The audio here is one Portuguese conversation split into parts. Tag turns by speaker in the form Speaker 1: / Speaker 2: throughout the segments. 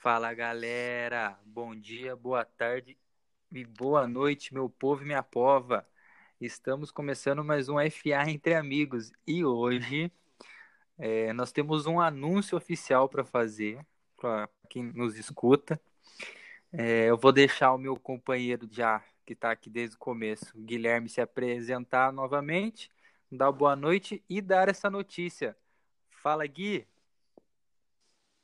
Speaker 1: Fala galera, bom dia, boa tarde e boa noite, meu povo e minha pova. Estamos começando mais um FA entre amigos e hoje é, nós temos um anúncio oficial para fazer para quem nos escuta. É, eu vou deixar o meu companheiro já que está aqui desde o começo, Guilherme, se apresentar novamente, dar boa noite e dar essa notícia. Fala, Gui.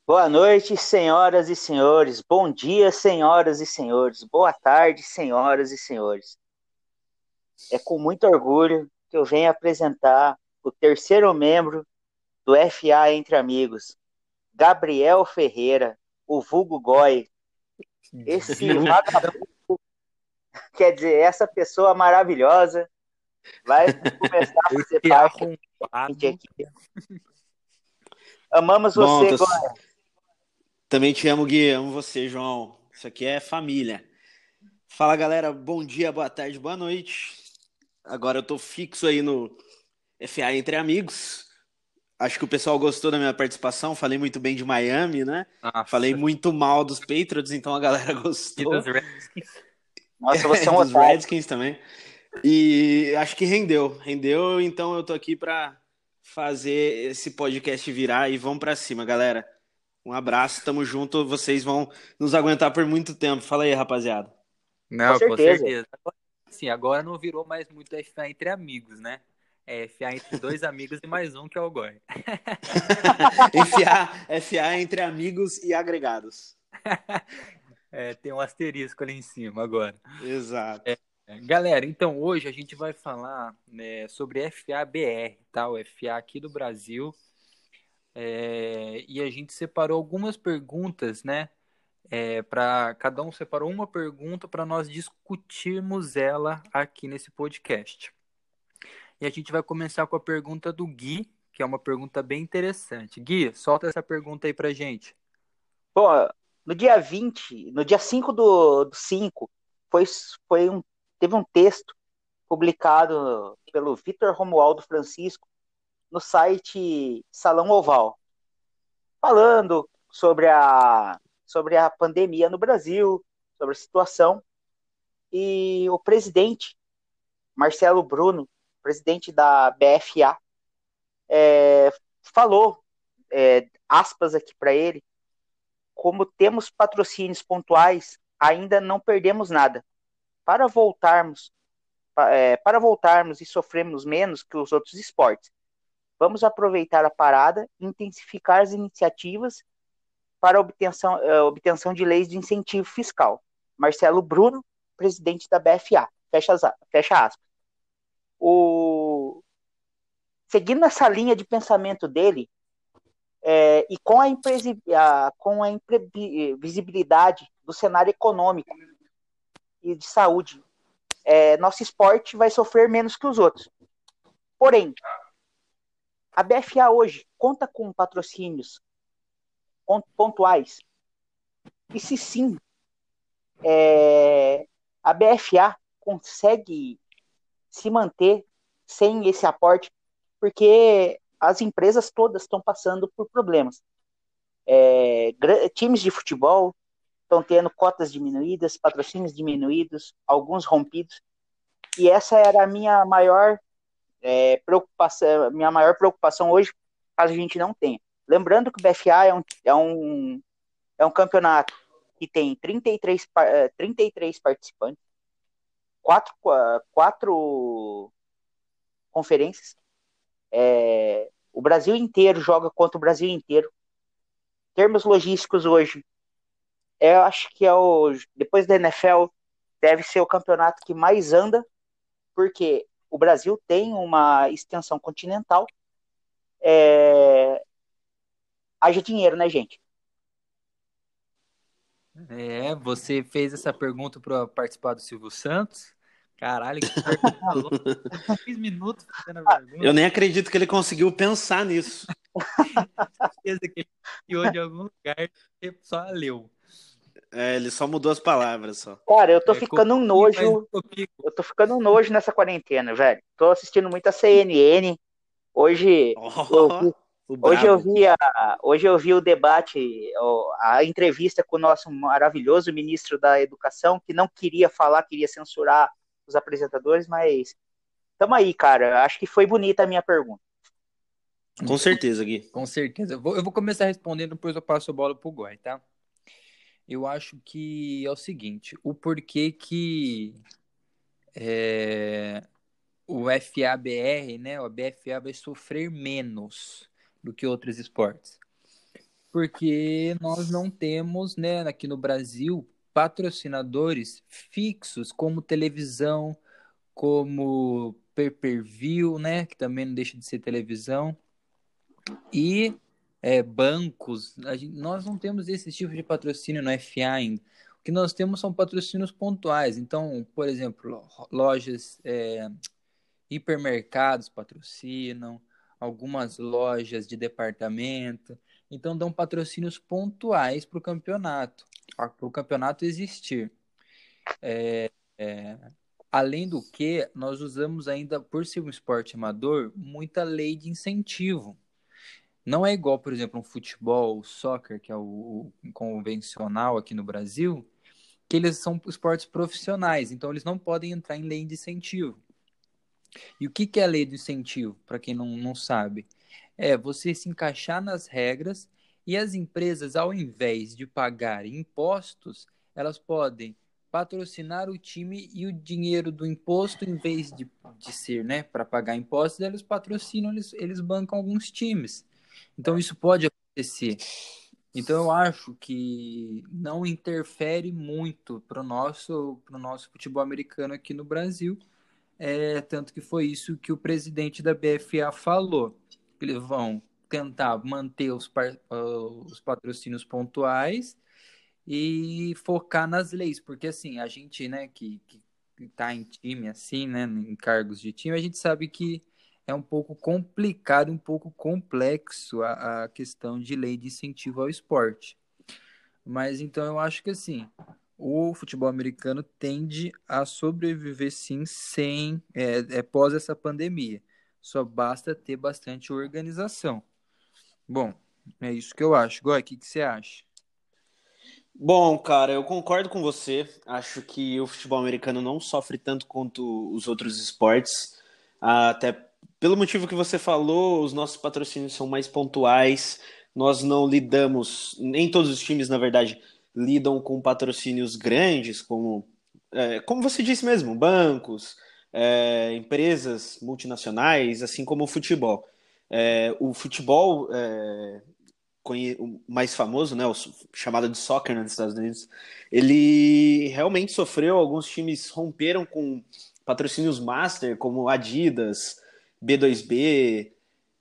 Speaker 2: Boa noite, senhoras e senhores. Bom dia, senhoras e senhores. Boa tarde, senhoras e senhores. É com muito orgulho que eu venho apresentar o terceiro membro do FA Entre Amigos, Gabriel Ferreira, o vulgo Goi. Esse vagabundo, quer dizer, essa pessoa maravilhosa vai começar a fazer parte aqui. Amamos você,
Speaker 3: tô... Também te amo, Gui. Amo você, João. Isso aqui é família. Fala, galera. Bom dia, boa tarde, boa noite. Agora eu tô fixo aí no FA Entre Amigos. Acho que o pessoal gostou da minha participação. Falei muito bem de Miami, né? Nossa. Falei muito mal dos Patriots, então a galera gostou.
Speaker 1: E dos Redskins.
Speaker 2: Nossa, você é um
Speaker 3: dos Redskins também. E acho que rendeu. Rendeu, então eu tô aqui para fazer esse podcast virar e vamos para cima, galera. Um abraço, tamo junto. Vocês vão nos aguentar por muito tempo. Fala aí, rapaziada.
Speaker 1: Não, com certeza. Com certeza. Sim, agora não virou mais muito FA entre amigos, né? É FA entre dois amigos e mais um que é o Goi.
Speaker 3: FA, FA entre amigos e agregados.
Speaker 1: É, tem um asterisco ali em cima agora.
Speaker 3: Exato.
Speaker 1: É, galera, então hoje a gente vai falar né, sobre FABR, tá? O FA aqui do Brasil. É, e a gente separou algumas perguntas, né? É, para cada um separou uma pergunta para nós discutirmos ela aqui nesse podcast. E a gente vai começar com a pergunta do Gui, que é uma pergunta bem interessante. Gui, solta essa pergunta aí pra gente.
Speaker 2: Bom, no dia 20, no dia 5 do, do 5, foi, foi um, teve um texto publicado pelo Vitor Romualdo Francisco no site Salão Oval, falando sobre a, sobre a pandemia no Brasil, sobre a situação. E o presidente, Marcelo Bruno, presidente da BFA, é, falou, é, aspas aqui para ele, como temos patrocínios pontuais, ainda não perdemos nada. Para voltarmos, é, para voltarmos e sofrermos menos que os outros esportes, Vamos aproveitar a parada e intensificar as iniciativas para a obtenção, uh, obtenção de leis de incentivo fiscal. Marcelo Bruno, presidente da BFA. Fecha, fecha aspas. O... Seguindo essa linha de pensamento dele, é, e com a, a, com a imprevisibilidade do cenário econômico e de saúde, é, nosso esporte vai sofrer menos que os outros. Porém, a BFA hoje conta com patrocínios pontuais? E se sim, é, a BFA consegue se manter sem esse aporte? Porque as empresas todas estão passando por problemas. É, times de futebol estão tendo cotas diminuídas, patrocínios diminuídos, alguns rompidos. E essa era a minha maior é, preocupação, minha maior preocupação hoje, caso a gente não tenha. Lembrando que o BFA é um, é um, é um campeonato que tem 33, 33 é, participantes, quatro, quatro conferências. É, o Brasil inteiro joga contra o Brasil inteiro. Termos logísticos hoje, eu acho que é o depois da NFL deve ser o campeonato que mais anda, porque o Brasil tem uma extensão continental. É... Haja dinheiro, né, gente?
Speaker 1: É, você fez essa pergunta para participar do Silvio Santos. Caralho, que pergunta 10 minutos fazendo a pergunta.
Speaker 3: Eu nem acredito que ele conseguiu pensar nisso.
Speaker 1: certeza que ele de algum lugar só leu.
Speaker 3: É, ele só mudou as palavras só.
Speaker 2: Cara, eu tô é, ficando um nojo. Eu tô ficando um nojo nessa quarentena, velho. Tô assistindo muito a CNN. Hoje oh. eu, Hoje eu, vi a, hoje eu vi o debate, a entrevista com o nosso maravilhoso ministro da Educação, que não queria falar, queria censurar os apresentadores, mas tamo aí, cara. Acho que foi bonita a minha pergunta.
Speaker 3: Com certeza, Gui.
Speaker 1: Com certeza. Eu vou, eu vou começar respondendo, depois eu passo a bola pro Goi, tá? Eu acho que é o seguinte, o porquê que é, o FABR, né, o BFA vai sofrer menos do que outros esportes. Porque nós não temos, né, aqui no Brasil, patrocinadores fixos como televisão, como pay-per-view, né, que também não deixa de ser televisão, e é, bancos. Gente, nós não temos esse tipo de patrocínio no FA ainda. O que nós temos são patrocínios pontuais. Então, por exemplo, lojas, é, hipermercados patrocinam, algumas lojas de departamento. Então, dão patrocínios pontuais para o campeonato, para o campeonato existir. É, é, além do que, nós usamos ainda, por ser um esporte amador, muita lei de incentivo. Não é igual, por exemplo, um futebol, soccer, que é o, o convencional aqui no Brasil, que eles são esportes profissionais, então eles não podem entrar em lei de incentivo. E o que, que é a lei do incentivo, para quem não, não sabe? É você se encaixar nas regras e as empresas, ao invés de pagar impostos, elas podem patrocinar o time e o dinheiro do imposto, em vez de, de ser né, para pagar impostos, eles patrocinam, eles, eles bancam alguns times. Então isso pode acontecer. Então eu acho que não interfere muito para o nosso, pro nosso futebol americano aqui no Brasil. É, tanto que foi isso que o presidente da BFA falou. Eles vão tentar manter os, os patrocínios pontuais e focar nas leis, porque assim, a gente, né, que, que, que tá em time assim, né, em cargos de time, a gente sabe que é um pouco complicado, um pouco complexo a, a questão de lei de incentivo ao esporte. Mas então eu acho que assim, o futebol americano tende a sobreviver sim sem é, é, pós essa pandemia. Só basta ter bastante organização. Bom, é isso que eu acho. Goi, o que, que você acha?
Speaker 3: Bom, cara, eu concordo com você. Acho que o futebol americano não sofre tanto quanto os outros esportes. Até pelo motivo que você falou, os nossos patrocínios são mais pontuais. Nós não lidamos, nem todos os times, na verdade, lidam com patrocínios grandes, como, é, como você disse mesmo, bancos, é, empresas multinacionais, assim como o futebol. É, o futebol é, o mais famoso, né, o chamado de soccer nos Estados Unidos, ele realmente sofreu, alguns times romperam com patrocínios master, como Adidas, B2B,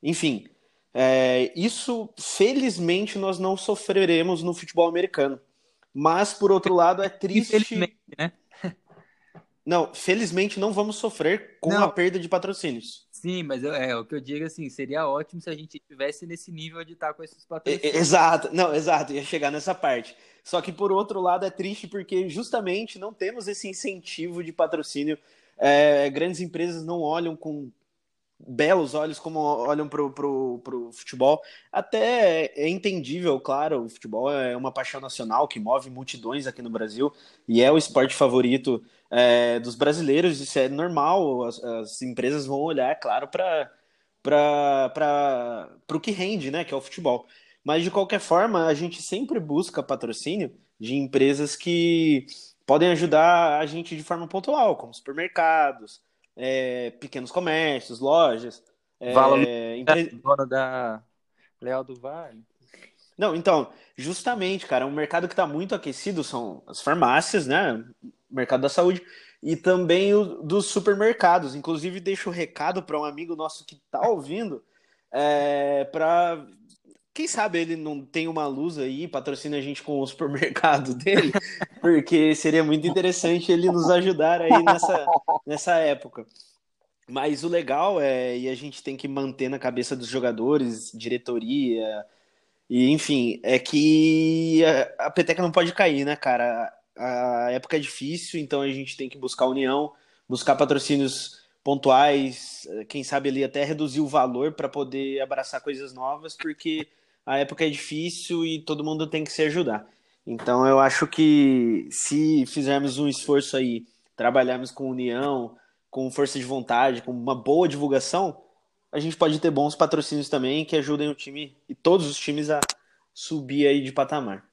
Speaker 3: enfim. É, isso, felizmente, nós não sofreremos no futebol americano. Mas, por outro lado, é triste. Infelizmente, né? Não, felizmente não vamos sofrer com não. a perda de patrocínios.
Speaker 1: Sim, mas é, o que eu digo assim, seria ótimo se a gente estivesse nesse nível de estar com esses patrocínios.
Speaker 3: Exato, não, exato, ia chegar nessa parte. Só que por outro lado é triste porque justamente não temos esse incentivo de patrocínio. É, grandes empresas não olham com belos olhos como olham pro, pro, pro futebol. Até é entendível, claro, o futebol é uma paixão nacional que move multidões aqui no Brasil e é o esporte favorito é, dos brasileiros, isso é normal, as, as empresas vão olhar, é claro, para o que rende, né, que é o futebol. Mas de qualquer forma, a gente sempre busca patrocínio de empresas que podem ajudar a gente de forma pontual, como supermercados, é, pequenos comércios, lojas. É,
Speaker 1: empre... dona da Leal do Vale.
Speaker 3: Não, então, justamente, cara, um mercado que está muito aquecido são as farmácias, né? O mercado da saúde e também o dos supermercados. Inclusive, deixo o um recado para um amigo nosso que está ouvindo, é, para quem sabe ele não tem uma luz aí, patrocina a gente com o supermercado dele, porque seria muito interessante ele nos ajudar aí nessa, nessa época. Mas o legal é, e a gente tem que manter na cabeça dos jogadores, diretoria, e enfim, é que a, a peteca não pode cair, né, cara? A época é difícil, então a gente tem que buscar união, buscar patrocínios pontuais, quem sabe ali até reduzir o valor para poder abraçar coisas novas, porque a época é difícil e todo mundo tem que se ajudar. Então eu acho que se fizermos um esforço aí, trabalharmos com união, com força de vontade, com uma boa divulgação, a gente pode ter bons patrocínios também que ajudem o time e todos os times a subir aí de patamar.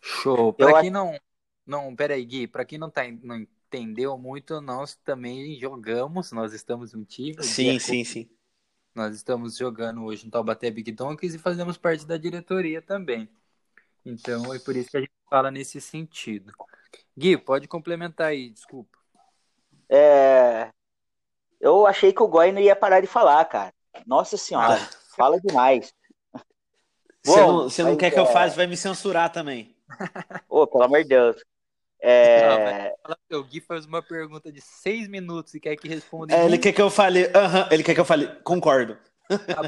Speaker 1: Show. Para quem não, não, peraí, Gui, para quem não tá não entendeu muito, nós também jogamos, nós estamos um time.
Speaker 3: Sim, sim, sim.
Speaker 1: Nós estamos jogando hoje no Taubaté Big Donkeys e fazemos parte da diretoria também. Então é por isso que a gente fala nesse sentido. Gui, pode complementar aí, desculpa.
Speaker 2: É... Eu achei que o Goi não ia parar de falar, cara. Nossa senhora, ah. fala demais.
Speaker 3: Você não, você não quer é... que eu é faça, vai me censurar também.
Speaker 2: Ô, pelo amor de Deus. É...
Speaker 1: Não, o Gui faz uma pergunta de seis minutos e quer que responda.
Speaker 3: É, ele quer que eu fale. Uhum, ele quer que eu fale. Concordo.
Speaker 2: Tá.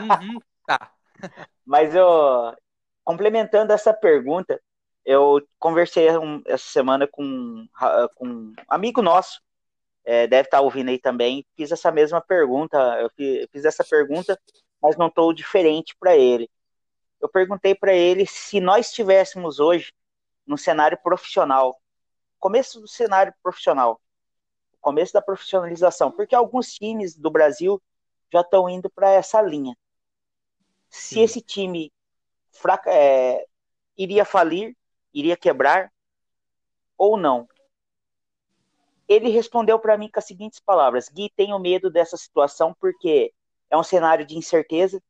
Speaker 2: uhum, tá. Mas eu, complementando essa pergunta, eu conversei um, essa semana com, com um amigo nosso, é, deve estar ouvindo aí também, fiz essa mesma pergunta, eu fiz, fiz essa pergunta, mas não estou diferente para ele. Eu perguntei para ele se nós estivéssemos hoje no cenário profissional, começo do cenário profissional, começo da profissionalização, porque alguns times do Brasil já estão indo para essa linha. Se Sim. esse time fraca, é, iria falir, iria quebrar ou não? Ele respondeu para mim com as seguintes palavras: Gui, tenho medo dessa situação porque é um cenário de incerteza.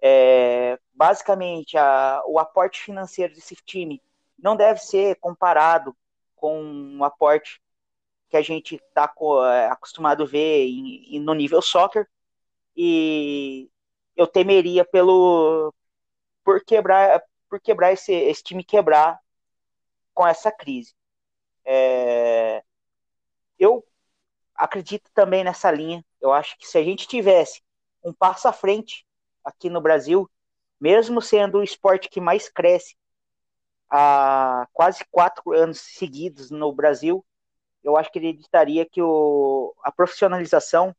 Speaker 2: É, basicamente, a, o aporte financeiro desse time não deve ser comparado com o aporte que a gente está é, acostumado a ver em, em, no nível soccer. E eu temeria pelo, por quebrar, por quebrar esse, esse time quebrar com essa crise. É, eu acredito também nessa linha. Eu acho que se a gente tivesse um passo à frente aqui no Brasil, mesmo sendo o esporte que mais cresce há quase quatro anos seguidos no Brasil, eu acho que ele acreditaria que o, a profissionalização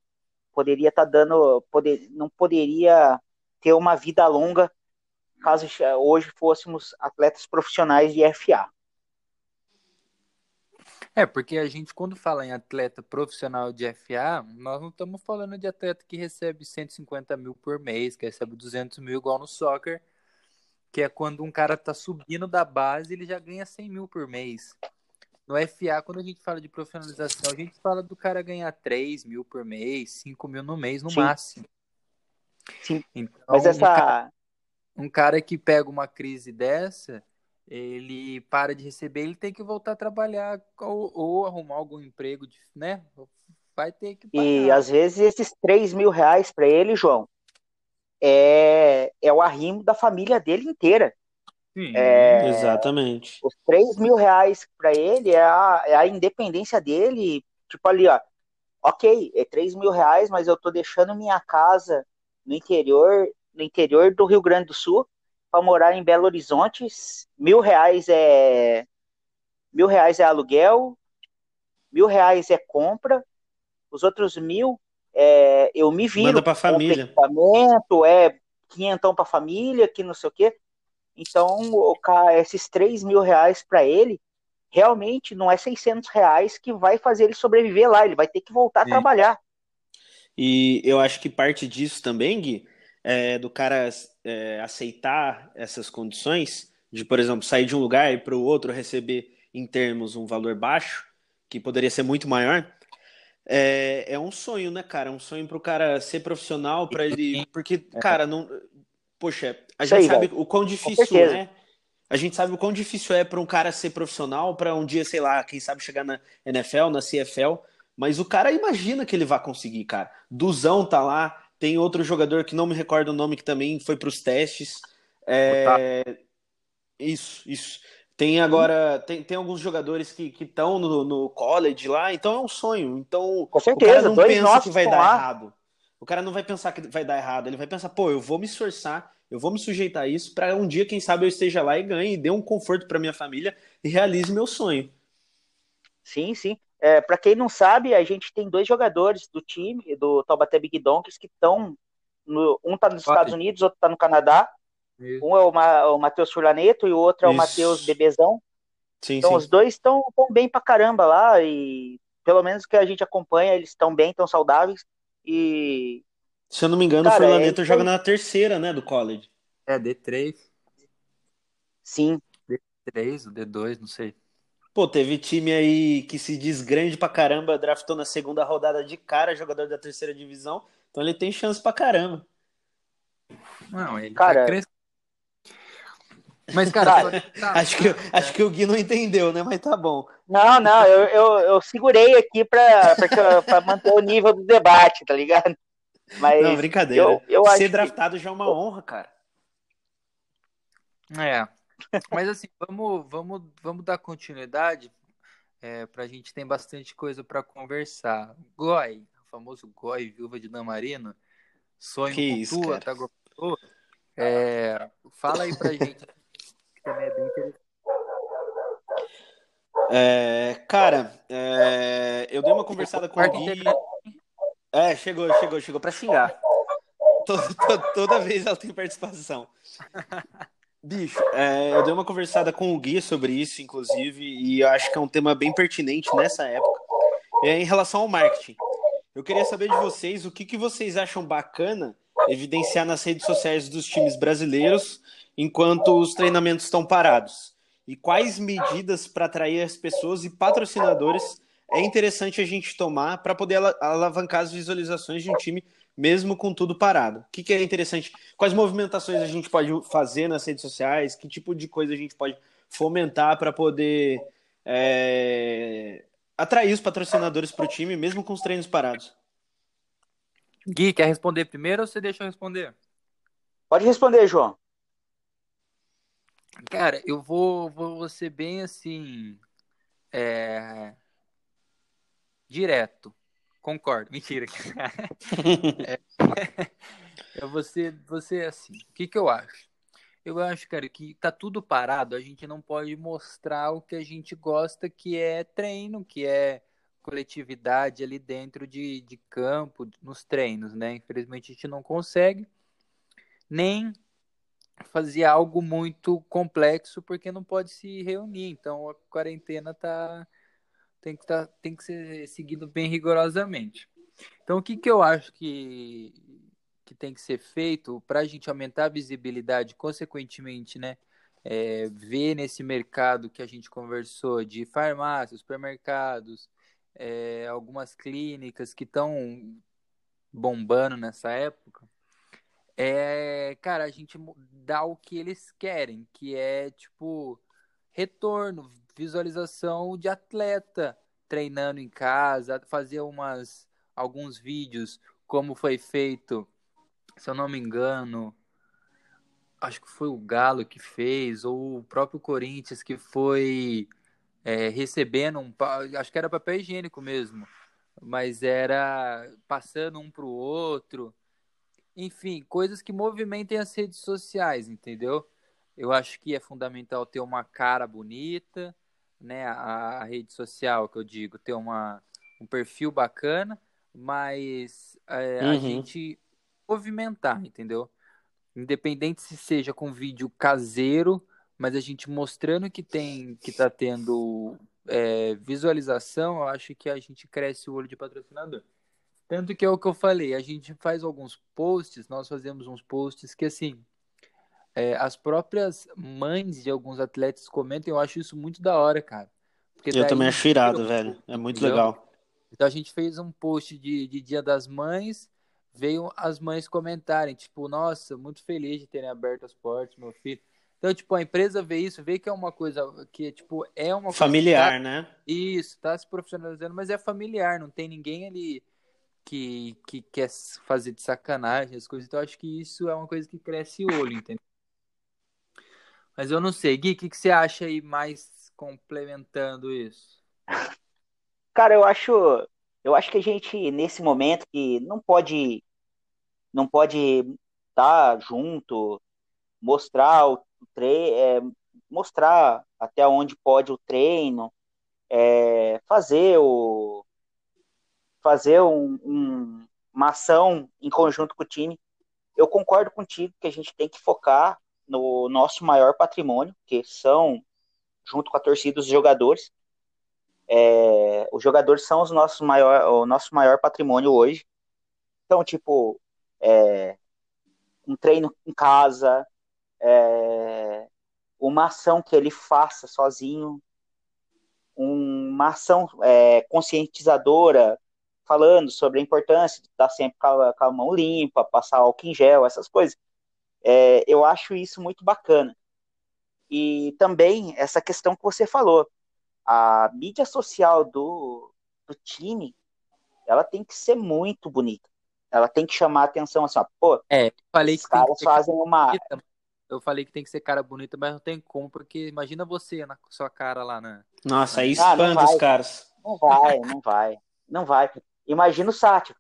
Speaker 2: poderia estar tá dando, poder, não poderia ter uma vida longa caso hoje fôssemos atletas profissionais de FA.
Speaker 1: É, porque a gente, quando fala em atleta profissional de FA, nós não estamos falando de atleta que recebe 150 mil por mês, que recebe 200 mil igual no soccer, que é quando um cara tá subindo da base, ele já ganha 100 mil por mês. No FA, quando a gente fala de profissionalização, a gente fala do cara ganhar 3 mil por mês, 5 mil no mês no Sim. máximo.
Speaker 2: Sim. Então, Mas essa. Um cara,
Speaker 1: um cara que pega uma crise dessa, ele para de receber, ele tem que voltar a trabalhar ou, ou arrumar algum emprego, né? Vai ter que
Speaker 2: pagar. E às vezes esses 3 mil reais para ele, João, é, é o arrimo da família dele inteira.
Speaker 3: Sim, é, exatamente.
Speaker 2: Os 3 mil reais para ele é a, é a independência dele. Tipo ali, ó. Ok, é 3 mil reais, mas eu tô deixando minha casa no interior no interior do Rio Grande do Sul para morar em Belo Horizonte. Mil reais é mil reais é aluguel, mil reais é compra, os outros mil é, eu me viro.
Speaker 3: Manda para família.
Speaker 2: Equipamento, é quinhentão para família, que não sei o quê. Então, o cara, esses três mil reais para ele, realmente não é 600 reais que vai fazer ele sobreviver lá. Ele vai ter que voltar a trabalhar.
Speaker 3: E eu acho que parte disso também, Gui, é, do cara é, aceitar essas condições, de, por exemplo, sair de um lugar e para o outro receber em termos um valor baixo, que poderia ser muito maior, é, é um sonho, né, cara? É um sonho para o cara ser profissional, para ele. Porque, é. cara, não. Poxa, a gente sabe o quão difícil é. A gente sabe o quão difícil é para um cara ser profissional, para um dia, sei lá, quem sabe chegar na NFL, na CFL. Mas o cara imagina que ele vai conseguir, cara. Duzão tá lá, tem outro jogador que não me recordo o nome que também foi para os testes. É... Isso, isso. Tem agora, tem, tem alguns jogadores que estão no, no college lá, então é um sonho. Então
Speaker 2: Com certeza, o cara
Speaker 3: não pensa que vai dar lá. errado. O cara não vai pensar que vai dar errado, ele vai pensar, pô, eu vou me esforçar, eu vou me sujeitar a isso para um dia, quem sabe, eu esteja lá e ganhe, e dê um conforto para minha família e realize meu sonho.
Speaker 2: Sim, sim. É, para quem não sabe, a gente tem dois jogadores do time, do Taubaté Big Donkeys, que estão. Um tá nos Estados Unidos, outro tá no Canadá. Isso. Um é o, Ma, o Matheus Furlaneto e o outro é o Matheus Bebezão. Sim, então sim. os dois estão bem pra caramba lá e pelo menos que a gente acompanha, eles estão bem, estão saudáveis e
Speaker 3: se eu não me engano, Cara, o Furlaneto é... joga na terceira, né, do college.
Speaker 1: É, D3.
Speaker 2: Sim.
Speaker 1: D3, o D2, não sei.
Speaker 3: Pô, teve time aí que se diz grande pra caramba, draftou na segunda rodada de cara, jogador da terceira divisão. Então ele tem chance pra caramba.
Speaker 1: Não, ele cara, tá
Speaker 3: Mas, cara, tá, acho, que, acho que o Gui não entendeu, né? Mas tá bom.
Speaker 2: Não, não, eu, eu, eu segurei aqui pra, pra, pra manter o nível do debate, tá ligado?
Speaker 3: Mas não, brincadeira. Eu, eu Ser draftado que... já é uma honra, cara.
Speaker 1: É. Mas assim, vamos, vamos, vamos dar continuidade. É, pra gente tem bastante coisa para conversar. Goi, o famoso Goi, viúva de Namarino. Sonho que com isso, tua, tá é, Fala aí pra gente também é bem interessante.
Speaker 3: É, cara, é, eu dei uma conversada com o Gui. É, chegou, chegou, chegou para xingar. Toda, toda, toda, vez ela tem participação. Bicho, é, eu dei uma conversada com o Gui sobre isso, inclusive, e eu acho que é um tema bem pertinente nessa época. É em relação ao marketing. Eu queria saber de vocês o que, que vocês acham bacana evidenciar nas redes sociais dos times brasileiros enquanto os treinamentos estão parados? E quais medidas para atrair as pessoas e patrocinadores é interessante a gente tomar para poder alavancar as visualizações de um time mesmo com tudo parado. O que, que, é interessante? Quais movimentações a gente pode fazer nas redes sociais? Que tipo de coisa a gente pode fomentar para poder é, atrair os patrocinadores para o time, mesmo com os treinos parados?
Speaker 1: Gui, quer responder primeiro ou você deixa eu responder?
Speaker 2: Pode responder, João.
Speaker 1: Cara, eu vou, vou ser bem assim. É... Direto. Concordo. Mentira. é, eu vou ser, vou ser assim. O que, que eu acho? Eu acho, cara, que tá tudo parado. A gente não pode mostrar o que a gente gosta, que é treino, que é coletividade ali dentro de, de campo, nos treinos, né? Infelizmente a gente não consegue. Nem fazer algo muito complexo porque não pode se reunir. Então a quarentena tá tem que tá, tem que ser seguido bem rigorosamente. Então o que que eu acho que que tem que ser feito para a gente aumentar a visibilidade, consequentemente, né? É, ver nesse mercado que a gente conversou de farmácias, supermercados, é, algumas clínicas que estão bombando nessa época, é, cara, a gente dá o que eles querem, que é tipo retorno, visualização de atleta treinando em casa, fazer umas alguns vídeos como foi feito, se eu não me engano, acho que foi o Galo que fez ou o próprio Corinthians que foi é, recebendo um, acho que era papel higiênico mesmo, mas era passando um para o outro enfim, coisas que movimentem as redes sociais, entendeu? Eu acho que é fundamental ter uma cara bonita, né? A, a rede social, que eu digo, ter uma, um perfil bacana, mas é, uhum. a gente movimentar, entendeu? Independente se seja com vídeo caseiro, mas a gente mostrando que tem, que tá tendo é, visualização, eu acho que a gente cresce o olho de patrocinador. Tanto que é o que eu falei, a gente faz alguns posts, nós fazemos uns posts que assim, é, as próprias mães de alguns atletas comentam, eu acho isso muito da hora, cara.
Speaker 3: Porque eu também acho irado, velho. É muito entendeu? legal.
Speaker 1: Então a gente fez um post de, de Dia das Mães, veio as mães comentarem, tipo, nossa, muito feliz de terem aberto as portas, meu filho. Então, tipo, a empresa vê isso, vê que é uma coisa que, tipo, é uma
Speaker 3: familiar,
Speaker 1: tá...
Speaker 3: né?
Speaker 1: Isso, tá se profissionalizando, mas é familiar, não tem ninguém ali que, que quer fazer de sacanagem as coisas. Então, acho que isso é uma coisa que cresce o olho, entendeu? Mas eu não sei. Gui, o que, que você acha aí mais complementando isso?
Speaker 2: Cara, eu acho, eu acho que a gente, nesse momento, que não pode não pode estar tá junto, mostrar o é, mostrar até onde pode o treino, é, fazer o fazer um, um, uma ação em conjunto com o time. Eu concordo contigo que a gente tem que focar no nosso maior patrimônio, que são, junto com a torcida, os jogadores. É, os jogadores são os nossos maior, o nosso maior patrimônio hoje. Então, tipo, é, um treino em casa, é, uma ação que ele faça sozinho, uma ação é, conscientizadora, falando sobre a importância de estar sempre com a, mão limpa, passar álcool em gel, essas coisas. É, eu acho isso muito bacana. E também essa questão que você falou, a mídia social do, do time, ela tem que ser muito bonita. Ela tem que chamar a atenção assim, ó, pô,
Speaker 1: é, falei
Speaker 2: os caras fazem uma.
Speaker 1: Bonita, eu falei que tem que ser cara bonita, mas não tem como, porque imagina você na sua cara lá, né?
Speaker 3: Nossa, aí ah, espanta os caras.
Speaker 2: Não vai, não vai, não vai. Imagina o Sátiro.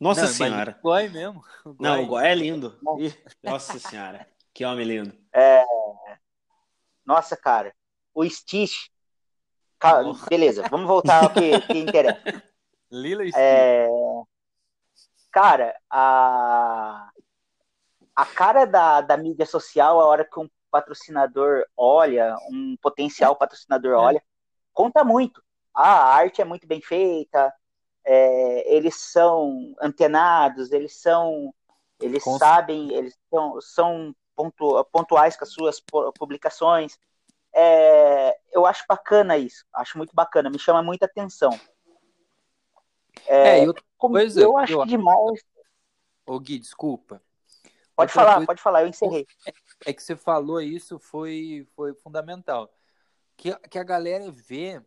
Speaker 3: Nossa não, senhora.
Speaker 1: O Goi mesmo.
Speaker 3: O Goi. Não, o Goi é lindo. Ih, nossa senhora. Que homem lindo.
Speaker 2: É... Nossa, cara. O Stitch. Beleza, vamos voltar ao que, que interessa.
Speaker 1: Lila Stitch.
Speaker 2: É... Cara, a a cara da, da mídia social, a hora que um patrocinador olha, um potencial patrocinador é. olha, conta muito. Ah, a arte é muito bem feita, é, eles são antenados, eles são, eles sabem, eles são, são pontu, pontuais com as suas publicações. É, eu acho bacana isso, acho muito bacana, me chama muita atenção.
Speaker 1: É, é outra coisa,
Speaker 2: eu acho eu... demais.
Speaker 1: Ô Gui, desculpa.
Speaker 2: Pode falar, coisa... pode falar, eu encerrei.
Speaker 1: É que você falou isso, foi, foi fundamental. Que, que a galera vê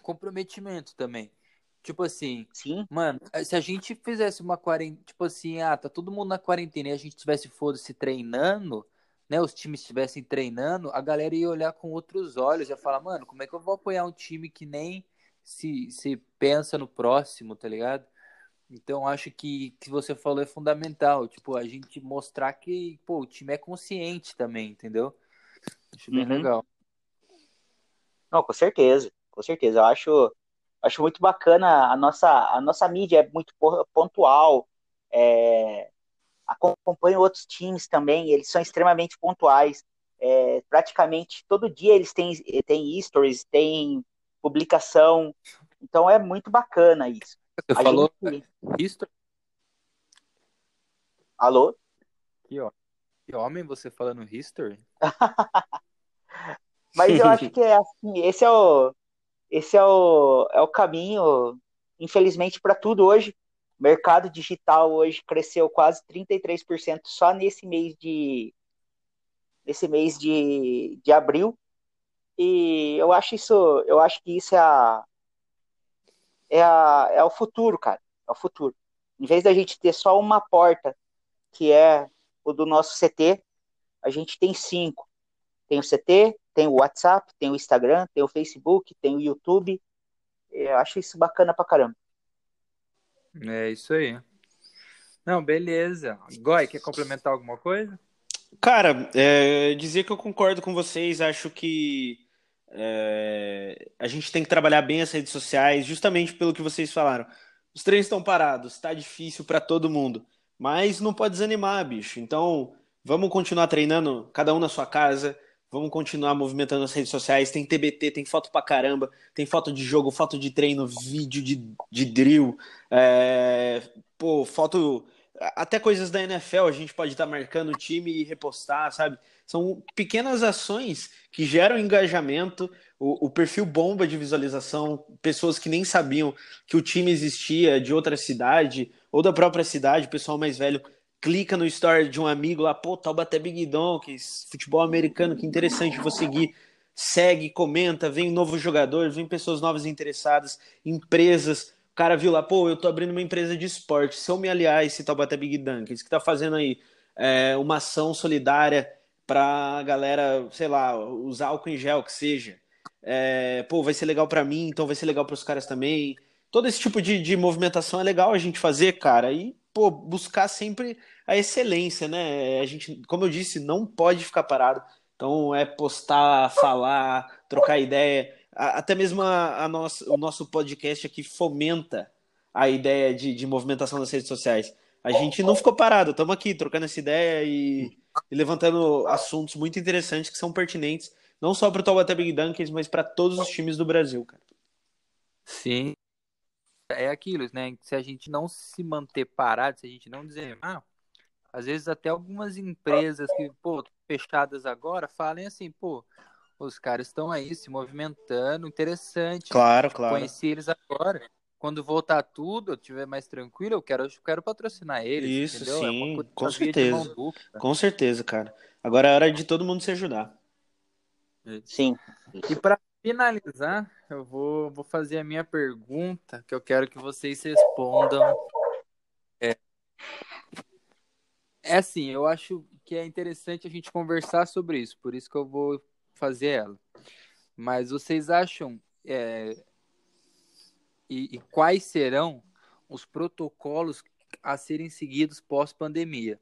Speaker 1: comprometimento também. Tipo assim,
Speaker 2: Sim.
Speaker 1: mano, se a gente fizesse uma quarentena, tipo assim, ah, tá todo mundo na quarentena e a gente tivesse foda-se treinando, né, os times estivessem treinando, a galera ia olhar com outros olhos, ia falar, mano, como é que eu vou apoiar um time que nem se, se pensa no próximo, tá ligado? Então acho que que você falou é fundamental, tipo, a gente mostrar que, pô, o time é consciente também, entendeu? Acho bem uhum. legal.
Speaker 2: Não, com certeza, com certeza. Eu acho, acho muito bacana a nossa, a nossa mídia é muito pontual, é, acompanho outros times também, eles são extremamente pontuais. É, praticamente todo dia eles têm, têm stories, têm publicação, então é muito bacana isso.
Speaker 1: Você a falou gente... history?
Speaker 2: Alô?
Speaker 1: Que, ó, que homem você falando history?
Speaker 2: Mas eu acho que é assim, esse é o esse é o, é o caminho, infelizmente, para tudo hoje. O mercado digital hoje cresceu quase 33% só nesse mês de nesse mês de, de abril. E eu acho isso, eu acho que isso é a, é, a, é o futuro, cara. É o futuro. Em vez da gente ter só uma porta, que é o do nosso CT, a gente tem cinco. Tem o CT, tem o WhatsApp, tem o Instagram, tem o Facebook, tem o YouTube. Eu acho isso bacana pra caramba.
Speaker 1: É isso aí. Não, beleza. Goi, quer complementar alguma coisa?
Speaker 3: Cara, é, dizer que eu concordo com vocês, acho que é, a gente tem que trabalhar bem as redes sociais, justamente pelo que vocês falaram. Os treinos estão parados, está difícil para todo mundo, mas não pode desanimar, bicho. Então, vamos continuar treinando, cada um na sua casa. Vamos continuar movimentando as redes sociais. Tem TBT, tem foto pra caramba, tem foto de jogo, foto de treino, vídeo de, de drill, é, pô, foto. Até coisas da NFL a gente pode estar tá marcando o time e repostar, sabe? São pequenas ações que geram engajamento, o, o, perfil bomba de visualização, pessoas que nem sabiam que o time existia de outra cidade ou da própria cidade, pessoal mais velho clica no story de um amigo lá, pô, Taubaté Big Donkeys, futebol americano, que interessante, vou seguir. Segue, comenta, vem novo jogador, vem pessoas novas interessadas, empresas. O cara viu lá, pô, eu tô abrindo uma empresa de esporte, se eu me aliar a esse Taubaté Big Donkeys, que tá fazendo aí é, uma ação solidária pra galera, sei lá, usar álcool em gel, que seja. É, pô, vai ser legal para mim, então vai ser legal para os caras também. Todo esse tipo de, de movimentação é legal a gente fazer, cara, e, pô, buscar sempre a excelência, né? A gente, como eu disse, não pode ficar parado. Então é postar, falar, trocar ideia. até mesmo a, a o nosso podcast aqui fomenta a ideia de, de movimentação das redes sociais. A gente não ficou parado, estamos aqui trocando essa ideia e, e, levantando assuntos muito interessantes que são pertinentes, não só para o Taubaté Big Dunkers, mas para todos os times do Brasil, cara.
Speaker 1: Sim. É aquilo, né? Se a gente não se manter parado, se a gente não dizer, ah, às vezes até algumas empresas que, pô, fechadas agora, falem assim, pô, os caras estão aí se movimentando, interessante.
Speaker 3: Claro, claro.
Speaker 1: Conheci eles agora. Quando voltar tudo, eu estiver mais tranquilo, eu quero, eu quero patrocinar eles.
Speaker 3: Isso,
Speaker 1: entendeu? É
Speaker 3: sim, é com certeza. Com certeza, cara. Agora é hora de todo mundo se ajudar.
Speaker 2: Sim.
Speaker 1: E para finalizar, eu vou, vou fazer a minha pergunta, que eu quero que vocês respondam. É, é assim, eu acho que é interessante a gente conversar sobre isso, por isso que eu vou fazer ela. Mas vocês acham é, e, e, quais serão os protocolos a serem seguidos pós-pandemia,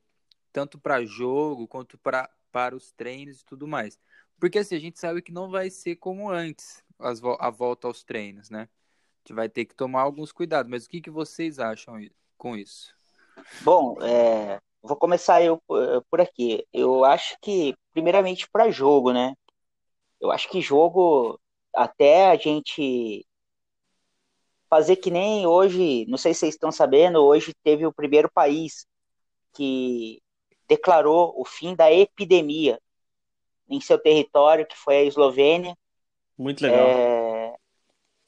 Speaker 1: tanto para jogo quanto pra, para os treinos e tudo mais? Porque assim, a gente sabe que não vai ser como antes as, a volta aos treinos, né? A gente vai ter que tomar alguns cuidados, mas o que, que vocês acham com isso?
Speaker 2: Bom, é, vou começar eu por aqui. Eu acho que, primeiramente, para jogo, né? Eu acho que jogo, até a gente fazer que nem hoje, não sei se vocês estão sabendo, hoje teve o primeiro país que declarou o fim da epidemia em seu território, que foi a Eslovênia.
Speaker 3: Muito legal. É...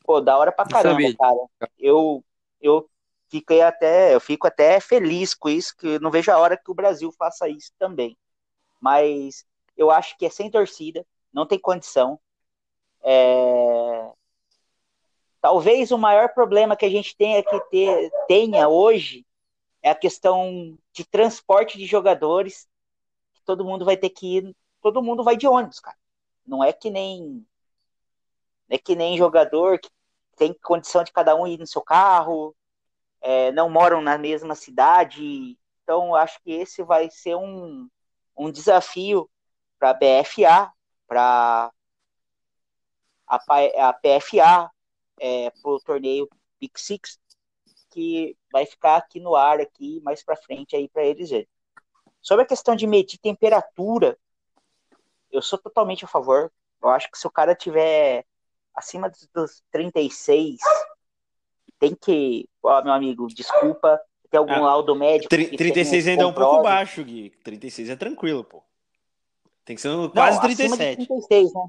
Speaker 2: Pô, da hora pra caramba, cara. Eu, eu fiquei até, eu fico até feliz com isso, que não vejo a hora que o Brasil faça isso também. Mas eu acho que é sem torcida, não tem condição. É... Talvez o maior problema que a gente tenha que ter, tenha hoje é a questão de transporte de jogadores. Todo mundo vai ter que ir, todo mundo vai de ônibus, cara. Não é que nem é que nem jogador que tem condição de cada um ir no seu carro, é, não moram na mesma cidade. Então, acho que esse vai ser um, um desafio para a BFA, para a, a PFA, é, para o torneio Pick Six, que vai ficar aqui no ar, aqui mais para frente aí para eles verem. Sobre a questão de medir temperatura, eu sou totalmente a favor. Eu acho que se o cara tiver acima dos 36, tem que. Ó, meu amigo, desculpa, tem algum ah, laudo médico.
Speaker 3: 36 ainda é um pouco baixo, Gui. 36 é tranquilo, pô. Tem que ser no, quase Não, 37.
Speaker 2: 36, né?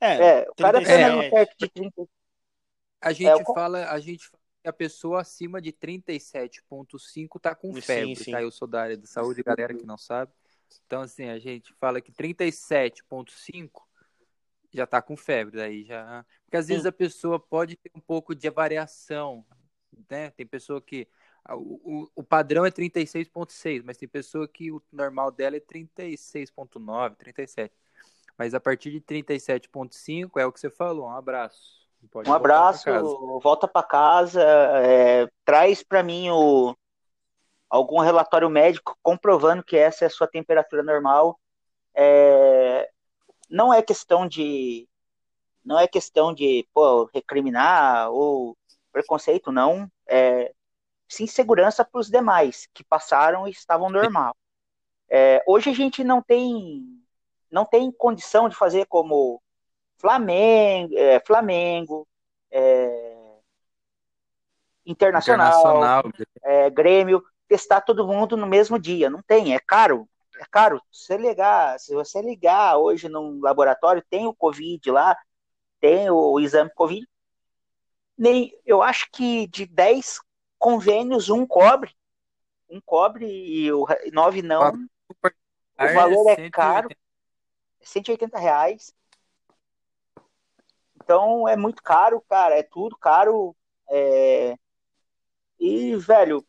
Speaker 2: É, é o cara tá é, perto de 30.
Speaker 1: A gente é, fala, a gente fala que a pessoa acima de 37,5 tá com febre, sim, sim. tá? Eu sou da área da saúde, galera que não sabe. Então, assim, a gente fala que 37,5 já tá com febre, daí já. Porque às vezes a pessoa pode ter um pouco de variação, né? Tem pessoa que. O, o, o padrão é 36,6, mas tem pessoa que o normal dela é 36,9, 37. Mas a partir de 37,5 é o que você falou. Um abraço.
Speaker 2: Pode um abraço, pra volta para casa, é, traz para mim o, algum relatório médico comprovando que essa é a sua temperatura normal. É, não é questão de não é questão de pô, recriminar ou preconceito, não. É, sim segurança para os demais que passaram e estavam normal. É, hoje a gente não tem não tem condição de fazer como Flamengo, é, Flamengo é, Internacional, Internacional. É, Grêmio, testar todo mundo no mesmo dia. Não tem, é caro é caro. Se você ligar, se você ligar hoje num laboratório, tem o Covid lá, tem o, o exame Covid. Nem, eu acho que de 10 convênios, um cobre. Um cobre e o 9 não. O valor é caro. 180 reais. Então é muito caro, cara. É tudo caro. É... E, velho,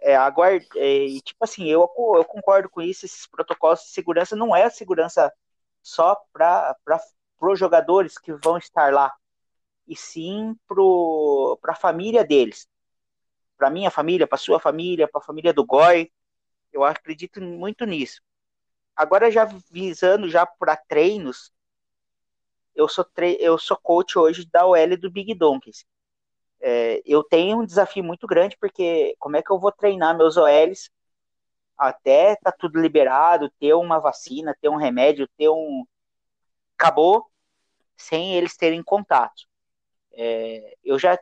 Speaker 2: é, aguarde, é, e tipo assim, eu, eu concordo com isso, esses protocolos de segurança não é segurança só para os jogadores que vão estar lá, e sim para a família deles. Para minha família, para sua família, para a família do Goi, eu acredito muito nisso. Agora já visando já para treinos, eu sou, eu sou coach hoje da OL do Big Donkeys. É, eu tenho um desafio muito grande, porque como é que eu vou treinar meus OLs até tá tudo liberado, ter uma vacina, ter um remédio, ter um. Acabou sem eles terem contato. É, eu já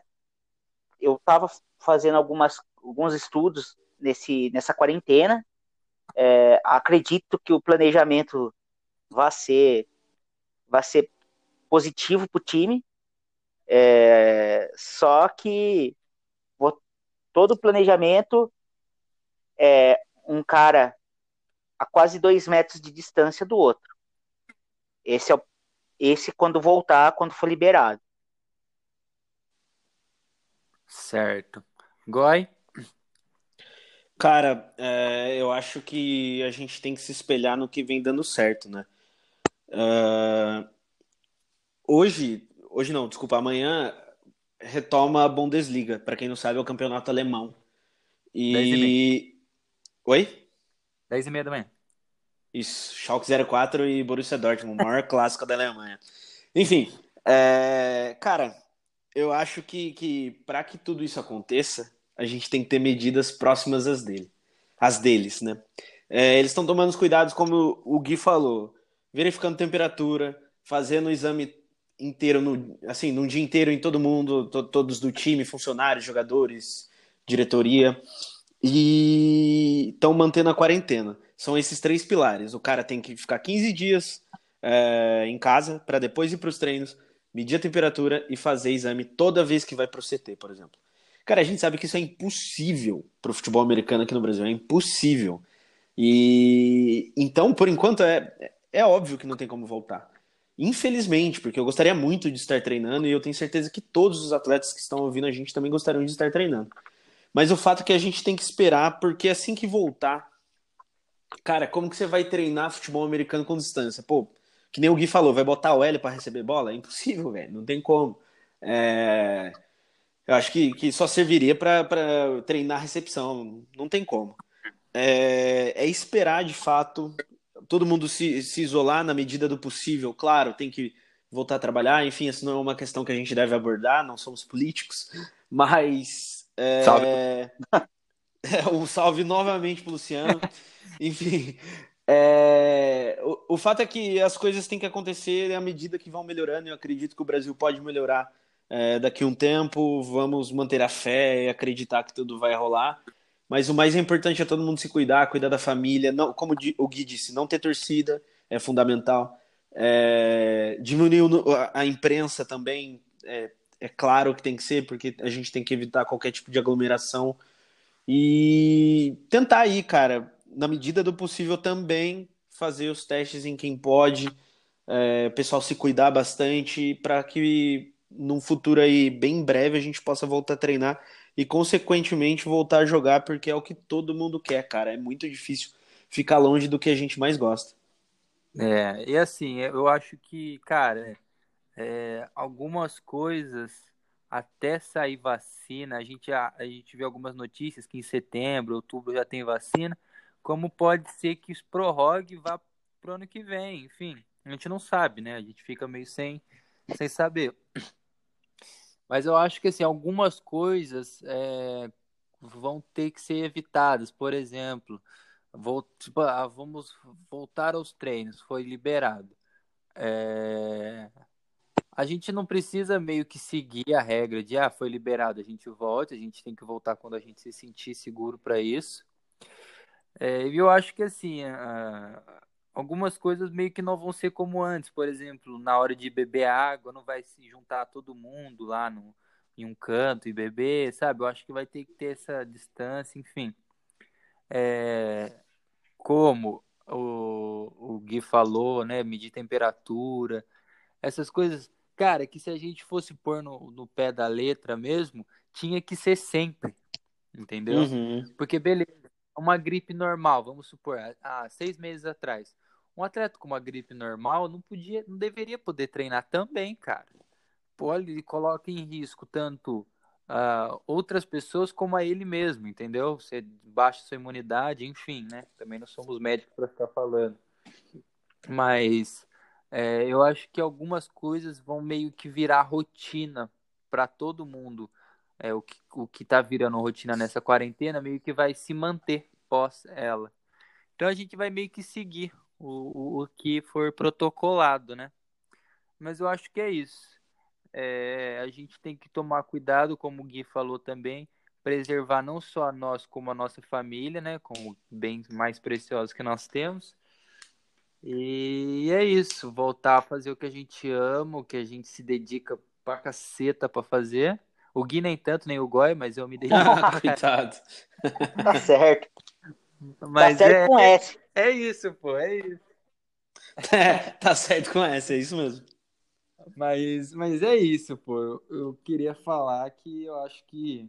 Speaker 2: eu estava fazendo algumas, alguns estudos nesse, nessa quarentena. É, acredito que o planejamento vai ser, vai ser positivo para o time. É, só que vou, todo o planejamento é um cara a quase dois metros de distância do outro. Esse é o, esse quando voltar, quando for liberado.
Speaker 1: Certo. Goi?
Speaker 3: Cara, é, eu acho que a gente tem que se espelhar no que vem dando certo, né? Uh, hoje, hoje não, desculpa, amanhã retoma a Bundesliga. Para quem não sabe, é o campeonato alemão. E. Oi?
Speaker 1: 10 e meia da manhã.
Speaker 3: Isso, Schalke 04 e Borussia Dortmund, o maior clássico da Alemanha. Enfim, é... cara, eu acho que, que para que tudo isso aconteça, a gente tem que ter medidas próximas às dele, às deles, né? É, eles estão tomando os cuidados, como o Gui falou, verificando temperatura, fazendo o exame inteiro, no, assim, num dia inteiro em todo mundo, to, todos do time, funcionários, jogadores, diretoria, e estão mantendo a quarentena. São esses três pilares. O cara tem que ficar 15 dias é, em casa para depois ir para os treinos, medir a temperatura e fazer exame toda vez que vai pro CT, por exemplo. Cara, a gente sabe que isso é impossível pro futebol americano aqui no Brasil, é impossível. E então, por enquanto, é, é óbvio que não tem como voltar. Infelizmente, porque eu gostaria muito de estar treinando e eu tenho certeza que todos os atletas que estão ouvindo a gente também gostariam de estar treinando. Mas o fato é que a gente tem que esperar, porque assim que voltar, cara, como que você vai treinar futebol americano com distância? Pô, que nem o Gui falou, vai botar o L para receber bola? É impossível, velho. Não tem como. É... Eu acho que, que só serviria para treinar recepção. Não tem como. É, é, esperar, de fato, todo mundo se, se isolar na medida do possível. Claro, tem que voltar a trabalhar. Enfim, isso não é uma questão que a gente deve abordar. Não somos políticos. Mas. É...
Speaker 1: Salve.
Speaker 3: É, um salve novamente pro Luciano. Enfim, é, o, o, fato é que as coisas têm que acontecer à medida que vão melhorando. Eu acredito que o Brasil pode melhorar é, daqui a um tempo. Vamos manter a fé e acreditar que tudo vai rolar. Mas o mais importante é todo mundo se cuidar, cuidar da família. Não, como o Gui disse, não ter torcida é fundamental. É, diminuir a, imprensa também é, é claro que tem que ser, porque a gente tem que evitar qualquer tipo de aglomeração. E tentar aí, cara, na medida do possível, também fazer os testes em quem pode, é, o pessoal se cuidar bastante para que num futuro aí bem breve a gente possa voltar a treinar e consequentemente voltar a jogar, porque é o que todo mundo quer, cara. É muito difícil ficar longe do que a gente mais gosta.
Speaker 1: É, e assim, eu acho que, cara, é, algumas coisas até sair vacina, a gente, a, a gente vê algumas notícias que em setembro, outubro já tem vacina, como pode ser que os prorrogue vá pro ano que vem, enfim, a gente não sabe, né? A gente fica meio sem, sem saber. Mas eu acho que assim, algumas coisas é, vão ter que ser evitadas. Por exemplo, vou, tipo, ah, vamos voltar aos treinos, foi liberado. É, a gente não precisa meio que seguir a regra de ah, foi liberado, a gente volta, a gente tem que voltar quando a gente se sentir seguro para isso. É, eu acho que assim, algumas coisas meio que não vão ser como antes. Por exemplo, na hora de beber água, não vai se juntar todo mundo lá no, em um canto e beber, sabe? Eu acho que vai ter que ter essa distância, enfim. É, como o, o Gui falou, né? Medir temperatura, essas coisas. Cara, que se a gente fosse pôr no, no pé da letra mesmo, tinha que ser sempre, entendeu?
Speaker 3: Uhum.
Speaker 1: Porque, beleza, uma gripe normal, vamos supor, há seis meses atrás, um atleta com uma gripe normal não podia, não deveria poder treinar também, cara. Pô, ele coloca em risco tanto uh, outras pessoas como a ele mesmo, entendeu? Você baixa sua imunidade, enfim, né? Também não somos médicos para ficar falando. Mas É, eu acho que algumas coisas vão meio que virar rotina para todo mundo. É, o, que, o que tá virando rotina nessa quarentena meio que vai se manter pós ela. Então a gente vai meio que seguir o, o, o que for protocolado, né? Mas eu acho que é isso. É, a gente tem que tomar cuidado, como o Gui falou também, preservar não só nós como a nossa família, né, como bens mais preciosos que nós temos. E é isso, voltar a fazer o que a gente ama, o que a gente se dedica pra caceta pra fazer. O Gui nem tanto, nem o Goi, mas eu me dedico.
Speaker 3: Coitado.
Speaker 2: Tá certo.
Speaker 1: Mas
Speaker 2: tá certo
Speaker 1: é,
Speaker 2: com S.
Speaker 1: é isso, pô, é isso.
Speaker 3: É, tá certo com essa, é isso mesmo.
Speaker 1: Mas, mas é isso, pô. Eu, eu queria falar que eu acho que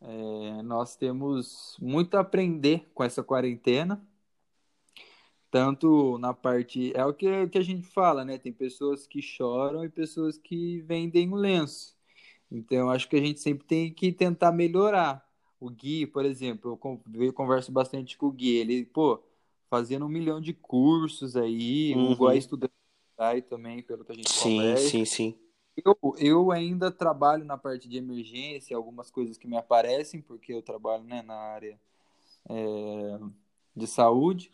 Speaker 1: é, nós temos muito a aprender com essa quarentena. Tanto na parte. É o que, que a gente fala, né? Tem pessoas que choram e pessoas que vendem o lenço. Então, acho que a gente sempre tem que tentar melhorar. O Gui, por exemplo, eu con- eu converso bastante com o Gui. Ele, pô, fazendo um milhão de cursos aí,
Speaker 3: Uhum.
Speaker 1: o Goi estudando aí também, pelo que a gente
Speaker 3: Sim,
Speaker 1: conversa.
Speaker 3: sim, sim.
Speaker 1: Eu, eu ainda trabalho na parte de emergência, algumas coisas que me aparecem, porque eu trabalho, né, na área é, de saúde,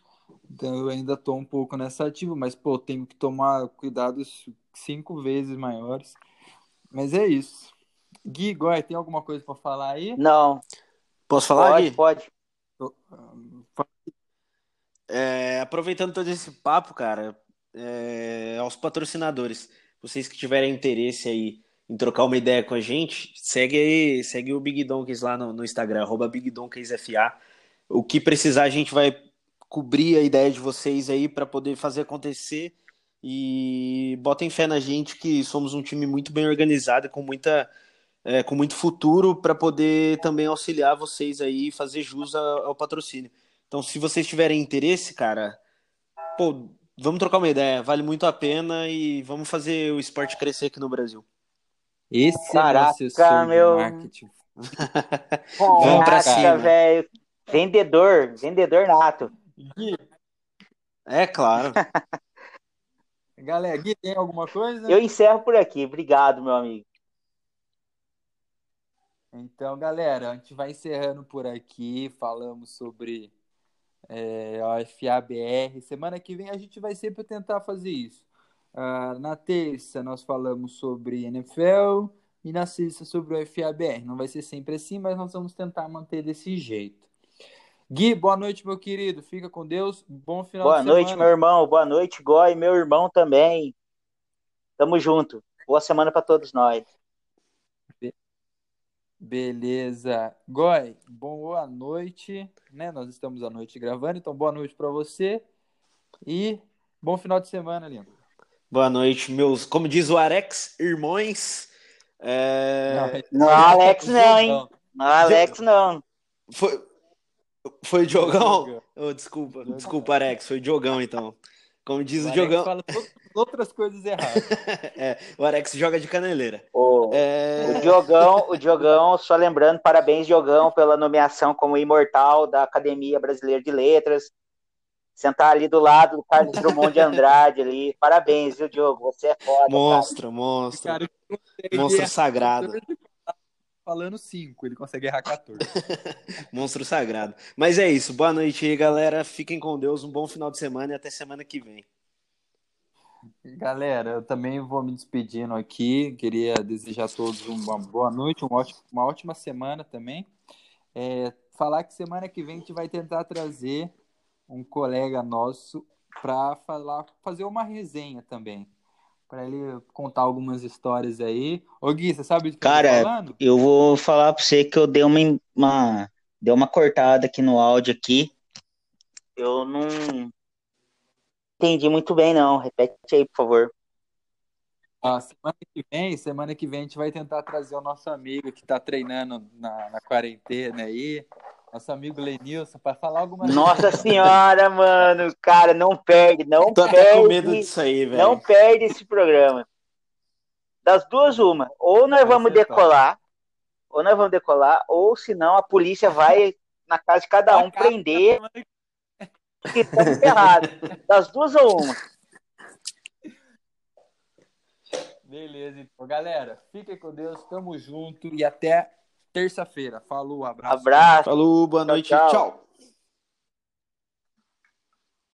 Speaker 1: então eu ainda estou um pouco nessa ativa, mas, pô, tenho que tomar cuidados cinco vezes maiores. Mas é isso. Gui, Goy, tem alguma coisa para falar aí?
Speaker 2: Não,
Speaker 3: Posso falar,
Speaker 2: pode,
Speaker 3: Gui?
Speaker 2: pode.
Speaker 3: É, aproveitando todo esse papo, cara, é, aos patrocinadores, vocês que tiverem interesse aí em trocar uma ideia com a gente, segue aí, segue o Big Donkeys lá no, no Instagram, arroba Big Donkeys FA. O que precisar, a gente vai cobrir a ideia de vocês aí para poder fazer acontecer e botem fé na gente que somos um time muito bem organizado, com muita é, com muito futuro para poder também auxiliar vocês aí e fazer jus ao, patrocínio. Então, se vocês tiverem interesse, cara, pô, vamos trocar uma ideia, vale muito a pena e vamos fazer o esporte crescer aqui no Brasil.
Speaker 1: Esse
Speaker 2: Caraca,
Speaker 1: é meu marketing.
Speaker 3: Vamos pra
Speaker 2: Caraca,
Speaker 3: cima.
Speaker 2: velho. Vendedor, vendedor nato.
Speaker 1: Gui,
Speaker 3: É claro.
Speaker 1: galera, Gui, tem alguma coisa?
Speaker 2: Eu encerro por aqui. Obrigado, meu amigo.
Speaker 1: Então, galera, a gente vai encerrando por aqui. Falamos sobre é, a FABR. Semana que vem a gente vai sempre tentar fazer isso. Ah, na terça nós falamos sobre NFL e na sexta sobre o FABR. Não vai ser sempre assim, mas nós vamos tentar manter desse jeito. Gui, boa noite, meu querido. Fica com Deus. Bom final
Speaker 2: Boa
Speaker 1: de
Speaker 2: noite,
Speaker 1: semana.
Speaker 2: meu irmão. Boa noite, Goi, meu irmão também. Tamo junto. Boa semana pra todos nós.
Speaker 1: Beleza. Goi, boa noite, né? Nós estamos à noite gravando, então boa noite para você e bom final de semana, lindo.
Speaker 3: Boa noite, meus, como diz o Arex, irmãos. É,
Speaker 2: Não, Alex não, hein? Não, Alex, não.
Speaker 3: Foi, foi Diogão?
Speaker 1: Jogão.
Speaker 3: Oh, desculpa, desculpa, Arex, foi Diogão então. Como diz o,
Speaker 1: Alex
Speaker 3: Diogão,
Speaker 1: fala outras coisas erradas.
Speaker 3: é, o Arex joga de caneleira.
Speaker 2: O,
Speaker 3: É,
Speaker 2: o Diogão, o Diogão, só lembrando, parabéns, Diogão, pela nomeação como imortal da Academia Brasileira de Letras. Sentar ali do lado do Carlos Drummond de Andrade ali. Parabéns, viu, Diogo? Você é foda. cara.
Speaker 3: monstro, monstro,
Speaker 1: Cara, consegue
Speaker 3: monstro
Speaker 1: errar
Speaker 3: sagrado.
Speaker 1: 14, Falando 5, ele consegue errar 14.
Speaker 3: Monstro sagrado. Mas é isso. Boa noite aí, galera. Fiquem com Deus. Um bom final de semana e até semana que vem.
Speaker 1: Galera, eu também vou me despedindo aqui. Queria desejar a todos uma boa noite, um ótimo- uma ótima semana também. É, falar que semana que vem a gente vai tentar trazer um colega nosso para falar, fazer uma resenha também. Para ele contar algumas histórias aí. Ô Gui, você sabe do que eu tô
Speaker 2: Cara,
Speaker 1: falando?
Speaker 2: Eu vou falar pra você que eu dei uma, uma, dei uma cortada aqui no áudio aqui. Eu não entendi muito bem, não. Repete aí, por favor.
Speaker 1: Ah, semana que vem, semana que vem a gente vai tentar trazer o nosso amigo que está treinando na, na quarentena aí, nosso amigo Lenilson, para falar algumas
Speaker 2: Nossa senhora, mano. Cara, não perde, não
Speaker 3: Tô até com
Speaker 2: perde.
Speaker 3: medo disso aí,
Speaker 2: Não
Speaker 3: velho.
Speaker 2: perde esse programa. Das duas, uma. Ou nós
Speaker 1: Vai
Speaker 2: vamos
Speaker 1: ser top.
Speaker 2: decolar, ou nós vamos decolar, ou senão a polícia vai na casa de cada um prender
Speaker 1: semana que
Speaker 2: tá ferrado. Das duas ou uma.
Speaker 1: Beleza, então, galera. Fiquem com Deus, tamo junto e até terça-feira. Falou, abraço.
Speaker 2: Abraço.
Speaker 3: Falou, boa noite.
Speaker 2: tchau.
Speaker 3: tchau.